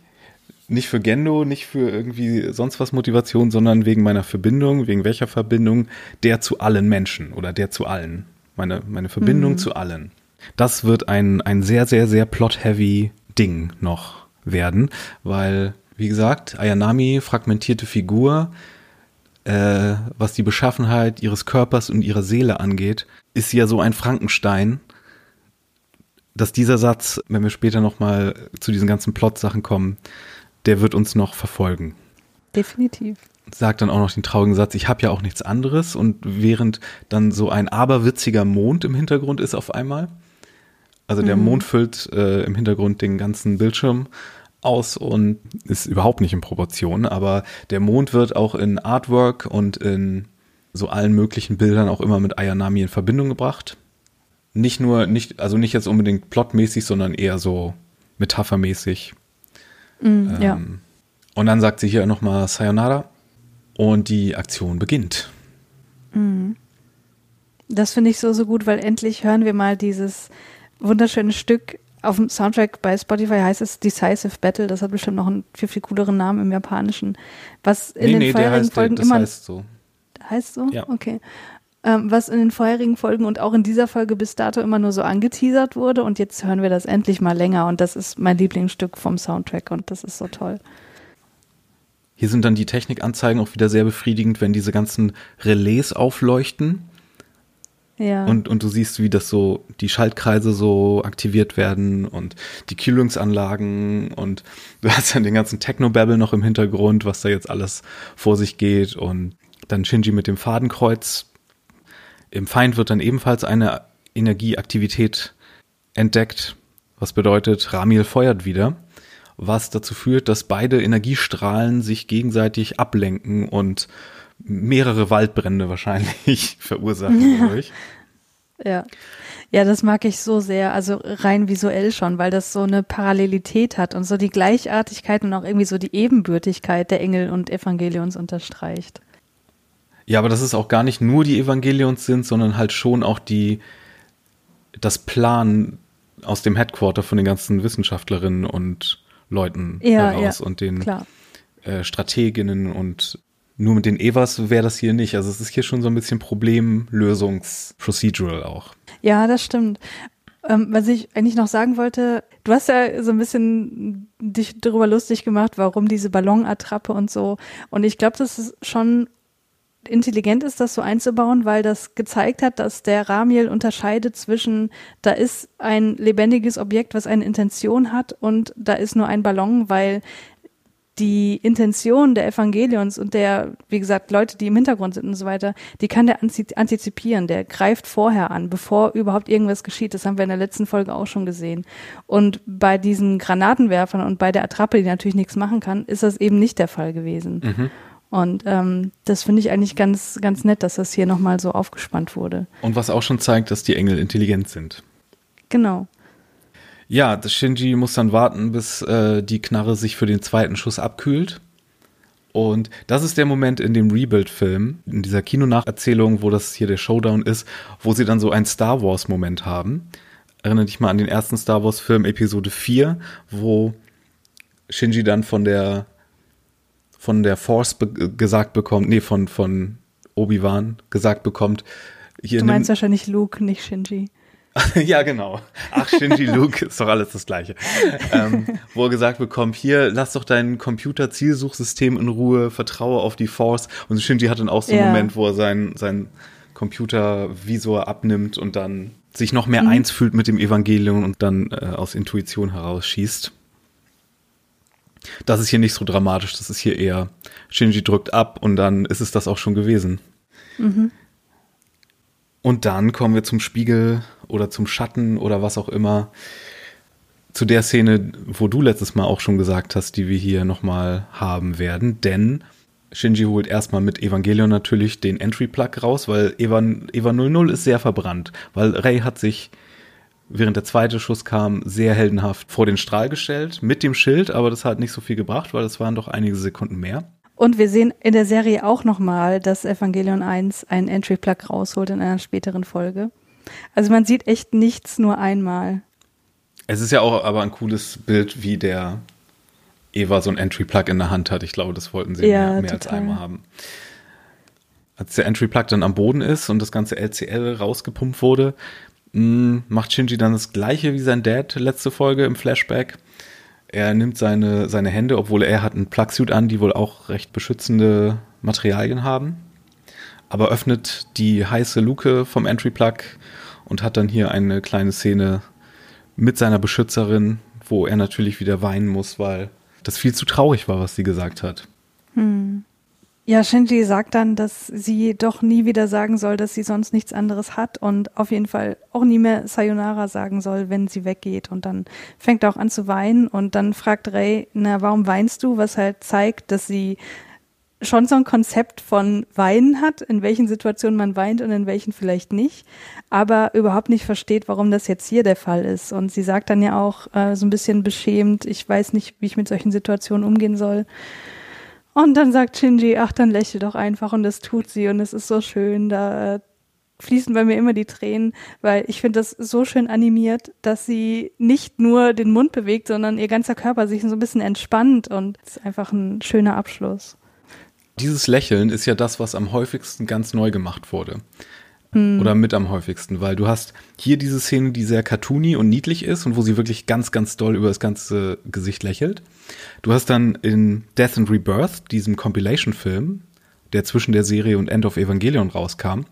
nicht für Gendo, nicht für irgendwie sonst was Motivation, sondern wegen meiner Verbindung, wegen welcher Verbindung? Der zu allen Menschen oder der zu allen. Meine, meine Verbindung mhm. zu allen. Das wird ein, ein sehr, sehr, sehr plot-heavy Ding noch werden, weil, wie gesagt, Ayanami, fragmentierte Figur, äh, was die Beschaffenheit ihres Körpers und ihrer Seele angeht, ist sie ja so ein Frankenstein, dass dieser Satz, wenn wir später nochmal zu diesen ganzen Plot-Sachen kommen, der wird uns noch verfolgen. Definitiv. Sagt dann auch noch den traurigen Satz, ich habe ja auch nichts anderes und während dann so ein aberwitziger Mond im Hintergrund ist auf einmal, also der mhm. Mond füllt äh, im Hintergrund den ganzen Bildschirm aus und ist überhaupt nicht in Proportion, aber der Mond wird auch in Artwork und in so allen möglichen Bildern auch immer mit Ayanami in Verbindung gebracht. Nicht nur, nicht, also nicht jetzt unbedingt plotmäßig, sondern eher so metaphermäßig. Mm, ähm, ja. Und dann sagt sie hier nochmal Sayonara und die Aktion beginnt. Mm. Das finde ich so, so gut, weil endlich hören wir mal dieses wunderschönes Stück. Auf dem Soundtrack bei Spotify heißt es Decisive Battle. Das hat bestimmt noch einen viel, viel cooleren Namen im Japanischen. Was in nee, den nee, vorherigen heißt, Folgen das immer. Heißt so. Heißt so? Ja. Okay. Ähm, was in den vorherigen Folgen und auch in dieser Folge bis dato immer nur so angeteasert wurde. Und jetzt hören wir das endlich mal länger. Und das ist mein Lieblingsstück vom Soundtrack. Und das ist so toll. Hier sind dann die Technikanzeigen auch wieder sehr befriedigend, wenn diese ganzen Relais aufleuchten ja. Und, und du siehst, wie das so, die Schaltkreise so aktiviert werden und die Kühlungsanlagen und du hast dann den ganzen Technobabble noch im Hintergrund, was da jetzt alles vor sich geht und dann Shinji mit dem Fadenkreuz. Im Feind wird dann ebenfalls eine Energieaktivität entdeckt, was bedeutet, Ramil feuert wieder, was dazu führt, dass beide Energiestrahlen sich gegenseitig ablenken und mehrere Waldbrände wahrscheinlich verursachen dadurch. Ja. Ja, das mag ich so sehr, also rein visuell schon, weil das so eine Parallelität hat und so die Gleichartigkeit und auch irgendwie so die Ebenbürtigkeit der Engel und Evangelions unterstreicht. Ja, aber das ist auch gar nicht nur die Evangelions sind, sondern halt schon auch die, das Plan aus dem Headquarter von den ganzen Wissenschaftlerinnen und Leuten ja, heraus ja, und den äh, Strateginnen und nur mit den Evas wäre das hier nicht. Also es ist hier schon so ein bisschen Problemlösungs-Procedural auch. Ja, das stimmt. Ähm, was ich eigentlich noch sagen wollte, du hast ja so ein bisschen dich darüber lustig gemacht, warum diese Ballonattrappe und so. Und ich glaube, das ist schon intelligent ist, das so einzubauen, weil das gezeigt hat, dass der Ramiel unterscheidet zwischen, da ist ein lebendiges Objekt, was eine Intention hat und da ist nur ein Ballon, weil die Intention der Evangelions und der, wie gesagt, Leute, die im Hintergrund sind und so weiter, die kann der antizipieren, der greift vorher an, bevor überhaupt irgendwas geschieht. Das haben wir in der letzten Folge auch schon gesehen. Und bei diesen Granatenwerfern und bei der Attrappe, die natürlich nichts machen kann, ist das eben nicht der Fall gewesen. Mhm. Und ähm, das finde ich eigentlich ganz, ganz nett, dass das hier nochmal so aufgespannt wurde. Und was auch schon zeigt, dass die Engel intelligent sind. Genau. Ja, das Shinji muss dann warten, bis äh, die Knarre sich für den zweiten Schuss abkühlt. Und das ist der Moment in dem Rebuild-Film, in dieser Kinonacherzählung, wo das hier der Showdown ist, wo sie dann so einen Star Wars-Moment haben. Erinnere dich mal an den ersten Star Wars-Film, Episode 4, wo Shinji dann von der von der Force be gesagt bekommt, nee, von, von Obi-Wan gesagt bekommt. Hier du meinst wahrscheinlich Luke, nicht Shinji. ja, genau. Ach, Shinji Luke ist doch alles das Gleiche. ähm, wo er gesagt bekommt, hier, lass doch dein Computer-Zielsuchsystem in Ruhe, vertraue auf die Force. Und Shinji hat dann auch so einen ja. Moment, wo er sein, sein Computervisor abnimmt und dann sich noch mehr mhm. eins fühlt mit dem Evangelium und dann äh, aus Intuition herausschießt. Das ist hier nicht so dramatisch, das ist hier eher Shinji drückt ab und dann ist es das auch schon gewesen. Mhm. Und dann kommen wir zum Spiegel oder zum Schatten oder was auch immer. Zu der Szene, wo du letztes Mal auch schon gesagt hast, die wir hier nochmal haben werden. Denn Shinji holt erstmal mit Evangelion natürlich den Entry-Plug raus, weil Eva, Eva 00 ist sehr verbrannt. Weil Rey hat sich während der zweite Schuss kam, sehr heldenhaft vor den Strahl gestellt mit dem Schild, aber das hat nicht so viel gebracht, weil es waren doch einige Sekunden mehr. Und wir sehen in der Serie auch nochmal, dass Evangelion 1 einen Entry-Plug rausholt in einer späteren Folge. Also man sieht echt nichts nur einmal. Es ist ja auch aber ein cooles Bild, wie der Eva so ein Entry-Plug in der Hand hat. Ich glaube, das wollten sie ja, mehr, mehr als einmal haben. Als der Entry-Plug dann am Boden ist und das ganze LCL rausgepumpt wurde, hm, macht Shinji dann das gleiche wie sein Dad letzte Folge im Flashback. Er nimmt seine, seine Hände, obwohl er hat einen Plugsuit an, die wohl auch recht beschützende Materialien haben. Aber öffnet die heiße Luke vom Entry Plug und hat dann hier eine kleine Szene mit seiner Beschützerin, wo er natürlich wieder weinen muss, weil das viel zu traurig war, was sie gesagt hat. Hm. Ja, Shinji sagt dann, dass sie doch nie wieder sagen soll, dass sie sonst nichts anderes hat und auf jeden Fall auch nie mehr Sayonara sagen soll, wenn sie weggeht. Und dann fängt er auch an zu weinen und dann fragt Ray, na, warum weinst du? Was halt zeigt, dass sie schon so ein Konzept von Weinen hat, in welchen Situationen man weint und in welchen vielleicht nicht, aber überhaupt nicht versteht, warum das jetzt hier der Fall ist. Und sie sagt dann ja auch äh, so ein bisschen beschämt, ich weiß nicht, wie ich mit solchen Situationen umgehen soll. Und dann sagt Shinji, ach, dann lächel doch einfach und das tut sie und es ist so schön, da äh, fließen bei mir immer die Tränen, weil ich finde das so schön animiert, dass sie nicht nur den Mund bewegt, sondern ihr ganzer Körper sich so ein bisschen entspannt und es ist einfach ein schöner Abschluss. Dieses Lächeln ist ja das, was am häufigsten ganz neu gemacht wurde. Mhm. Oder mit am häufigsten, weil du hast hier diese Szene, die sehr cartoony und niedlich ist und wo sie wirklich ganz, ganz doll über das ganze Gesicht lächelt. Du hast dann in Death and Rebirth, diesem Compilation-Film, der zwischen der Serie und End of Evangelion rauskam,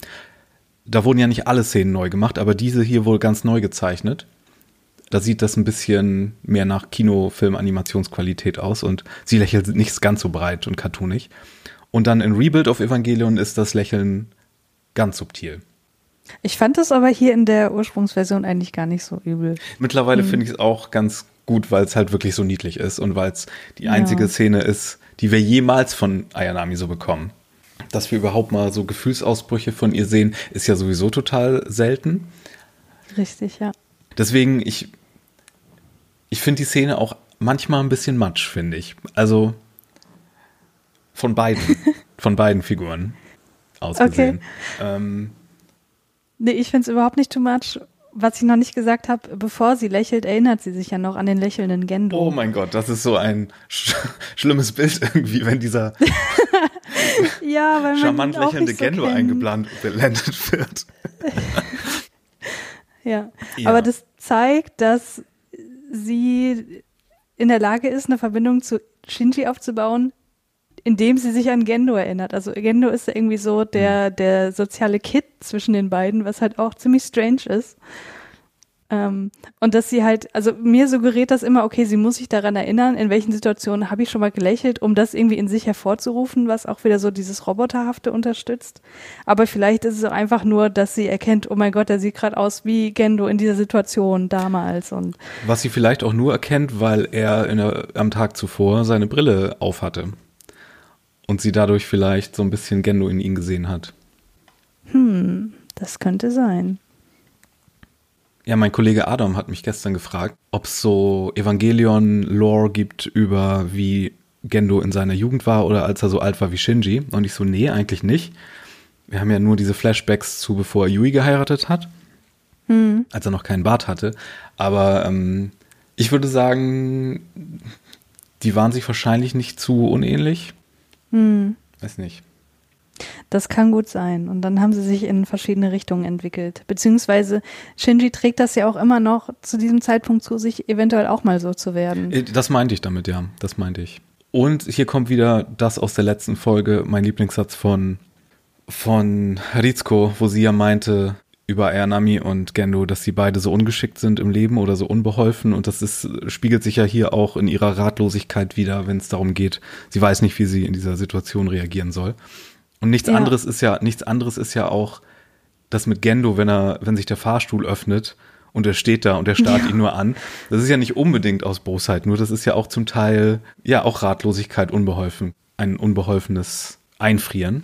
da wurden ja nicht alle Szenen neu gemacht, aber diese hier wohl ganz neu gezeichnet. Da sieht das ein bisschen mehr nach Kinofilm-Animationsqualität aus und sie lächelt nicht ganz so breit und cartoonig. Und dann in Rebuild of Evangelion ist das Lächeln ganz subtil. Ich fand das aber hier in der Ursprungsversion eigentlich gar nicht so übel. Mittlerweile mhm. finde ich es auch ganz gut, weil es halt wirklich so niedlich ist und weil es die einzige ja. Szene ist, die wir jemals von Ayanami so bekommen. Dass wir überhaupt mal so Gefühlsausbrüche von ihr sehen, ist ja sowieso total selten. Richtig, ja. Deswegen, ich, ich finde die Szene auch manchmal ein bisschen matsch, finde ich. Also von beiden, von beiden Figuren ausgesehen. Okay. Ähm, Nee, ich finde es überhaupt nicht too much. Was ich noch nicht gesagt habe, bevor sie lächelt, erinnert sie sich ja noch an den lächelnden Gendo. Oh mein Gott, das ist so ein sch schlimmes Bild irgendwie, wenn dieser ja, weil charmant lächelnde so Gendo eingeblendet wird. ja. ja, aber das zeigt, dass sie in der Lage ist, eine Verbindung zu Shinji aufzubauen, indem sie sich an Gendo erinnert. Also Gendo ist irgendwie so der, mhm. der soziale Kit zwischen den beiden, was halt auch ziemlich strange ist. Ähm, und dass sie halt, also mir suggeriert das immer, okay, sie muss sich daran erinnern, in welchen Situationen habe ich schon mal gelächelt, um das irgendwie in sich hervorzurufen, was auch wieder so dieses Roboterhafte unterstützt. Aber vielleicht ist es auch einfach nur, dass sie erkennt, oh mein Gott, der sieht gerade aus wie Gendo in dieser Situation damals. Und was sie vielleicht auch nur erkennt, weil er der, am Tag zuvor seine Brille aufhatte. Und sie dadurch vielleicht so ein bisschen Gendo in ihn gesehen hat. Hm, das könnte sein. Ja, mein Kollege Adam hat mich gestern gefragt, ob es so Evangelion-Lore gibt über wie Gendo in seiner Jugend war oder als er so alt war wie Shinji. Und ich so, nee, eigentlich nicht. Wir haben ja nur diese Flashbacks zu, bevor er Yui geheiratet hat, hm. als er noch keinen Bart hatte. Aber ähm, ich würde sagen, die waren sich wahrscheinlich nicht zu unähnlich. Hm. Weiß nicht. Das kann gut sein. Und dann haben sie sich in verschiedene Richtungen entwickelt. Beziehungsweise Shinji trägt das ja auch immer noch zu diesem Zeitpunkt zu, sich eventuell auch mal so zu werden. Äh, das meinte ich damit, ja. Das meinte ich. Und hier kommt wieder das aus der letzten Folge, mein Lieblingssatz von, von Rizko, wo sie ja meinte, über Ayanami und Gendo, dass sie beide so ungeschickt sind im Leben oder so unbeholfen und das ist, spiegelt sich ja hier auch in ihrer Ratlosigkeit wieder, wenn es darum geht, sie weiß nicht, wie sie in dieser Situation reagieren soll. Und nichts ja. anderes ist ja, nichts anderes ist ja auch das mit Gendo, wenn er, wenn sich der Fahrstuhl öffnet und er steht da und er starrt ja. ihn nur an. Das ist ja nicht unbedingt aus Bosheit, nur das ist ja auch zum Teil, ja, auch Ratlosigkeit, unbeholfen, ein unbeholfenes Einfrieren.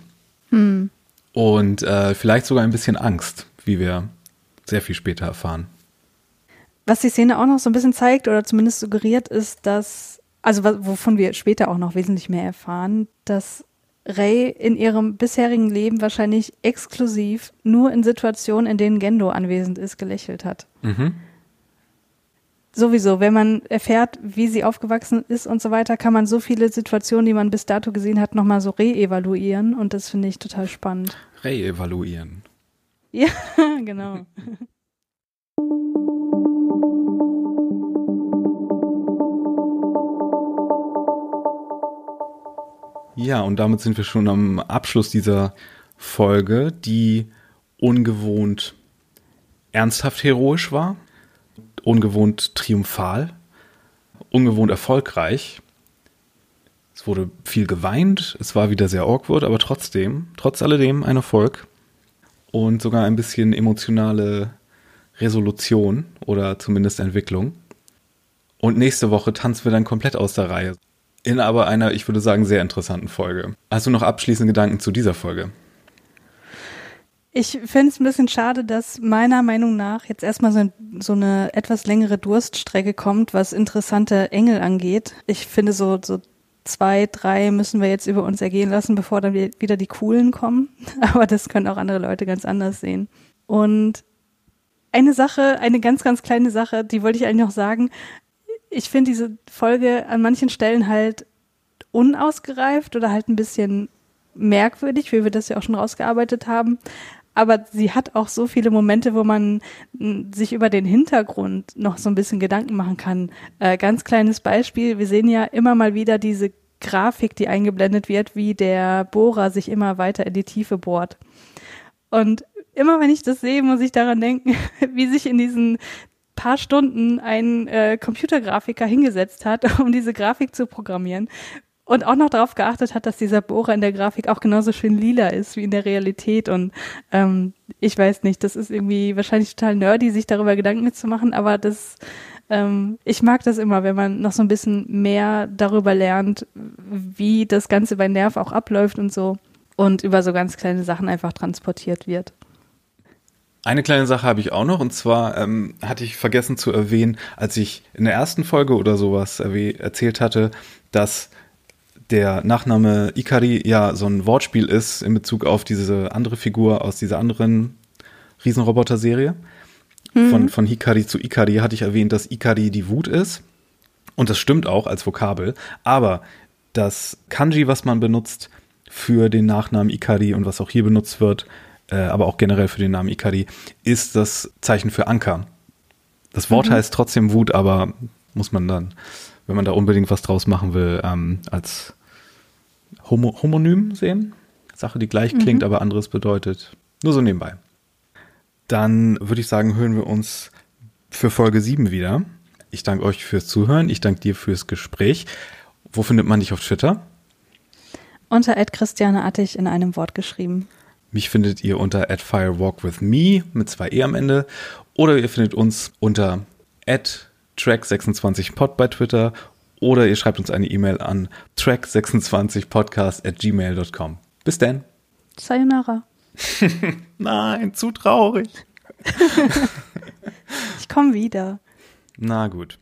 Hm. Und äh, vielleicht sogar ein bisschen Angst, wie wir sehr viel später erfahren. Was die Szene auch noch so ein bisschen zeigt oder zumindest suggeriert, ist, dass, also wovon wir später auch noch wesentlich mehr erfahren, dass Ray in ihrem bisherigen Leben wahrscheinlich exklusiv nur in Situationen, in denen Gendo anwesend ist, gelächelt hat. Mhm. Sowieso, wenn man erfährt, wie sie aufgewachsen ist und so weiter, kann man so viele Situationen, die man bis dato gesehen hat, nochmal so re-evaluieren und das finde ich total spannend. Re-evaluieren. Ja, genau. Ja, und damit sind wir schon am Abschluss dieser Folge, die ungewohnt ernsthaft heroisch war, ungewohnt triumphal, ungewohnt erfolgreich. Es wurde viel geweint, es war wieder sehr awkward, aber trotzdem, trotz alledem ein Erfolg und sogar ein bisschen emotionale Resolution oder zumindest Entwicklung. Und nächste Woche tanzen wir dann komplett aus der Reihe in aber einer, ich würde sagen, sehr interessanten Folge. Hast du noch abschließende Gedanken zu dieser Folge? Ich finde es ein bisschen schade, dass meiner Meinung nach jetzt erstmal so, so, eine etwas längere Durststrecke kommt, was interessante Engel angeht. Ich finde so, so zwei, drei müssen wir jetzt über uns ergehen lassen, bevor dann wieder die coolen kommen. Aber das können auch andere Leute ganz anders sehen. Und eine Sache, eine ganz, ganz kleine Sache, die wollte ich eigentlich noch sagen ich finde diese Folge an manchen Stellen halt unausgereift oder halt ein bisschen merkwürdig, wie wir das ja auch schon rausgearbeitet haben. Aber sie hat auch so viele Momente, wo man sich über den Hintergrund noch so ein bisschen Gedanken machen kann. Äh, ganz kleines Beispiel. Wir sehen ja immer mal wieder diese Grafik, die eingeblendet wird, wie der Bohrer sich immer weiter in die Tiefe bohrt. Und immer wenn ich das sehe, muss ich daran denken, wie sich in diesen paar Stunden ein äh, Computergrafiker hingesetzt hat, um diese Grafik zu programmieren. Und auch noch darauf geachtet hat, dass dieser Bohrer in der Grafik auch genauso schön lila ist wie in der Realität. Und ähm, ich weiß nicht, das ist irgendwie wahrscheinlich total nerdy, sich darüber Gedanken zu machen, aber das ähm, ich mag das immer, wenn man noch so ein bisschen mehr darüber lernt, wie das Ganze bei Nerv auch abläuft und so und über so ganz kleine Sachen einfach transportiert wird. Eine kleine Sache habe ich auch noch, und zwar ähm, hatte ich vergessen zu erwähnen, als ich in der ersten Folge oder sowas erzählt hatte, dass der Nachname Ikari ja so ein Wortspiel ist in Bezug auf diese andere Figur aus dieser anderen Riesenroboter-Serie. Mhm. Von, von Hikari zu Ikari hatte ich erwähnt, dass Ikari die Wut ist. Und das stimmt auch als Vokabel. Aber das Kanji, was man benutzt für den Nachnamen Ikari und was auch hier benutzt wird, äh, aber auch generell für den Namen Ikari, ist das Zeichen für Anker. Das Wort mhm. heißt trotzdem Wut, aber muss man dann, wenn man da unbedingt was draus machen will, ähm, als Homo Homonym sehen. Sache, die gleich klingt, mhm. aber anderes bedeutet. Nur so nebenbei. Dann würde ich sagen, hören wir uns für Folge 7 wieder. Ich danke euch fürs Zuhören. Ich danke dir fürs Gespräch. Wo findet man dich auf Twitter? Unter Christiane Attig in einem Wort geschrieben. Mich findet ihr unter @firewalkwithme mit zwei e am Ende oder ihr findet uns unter track26pod bei Twitter oder ihr schreibt uns eine E-Mail an track26podcast at gmail.com. Bis dann. Sayonara. Nein, zu traurig. ich komme wieder. Na gut.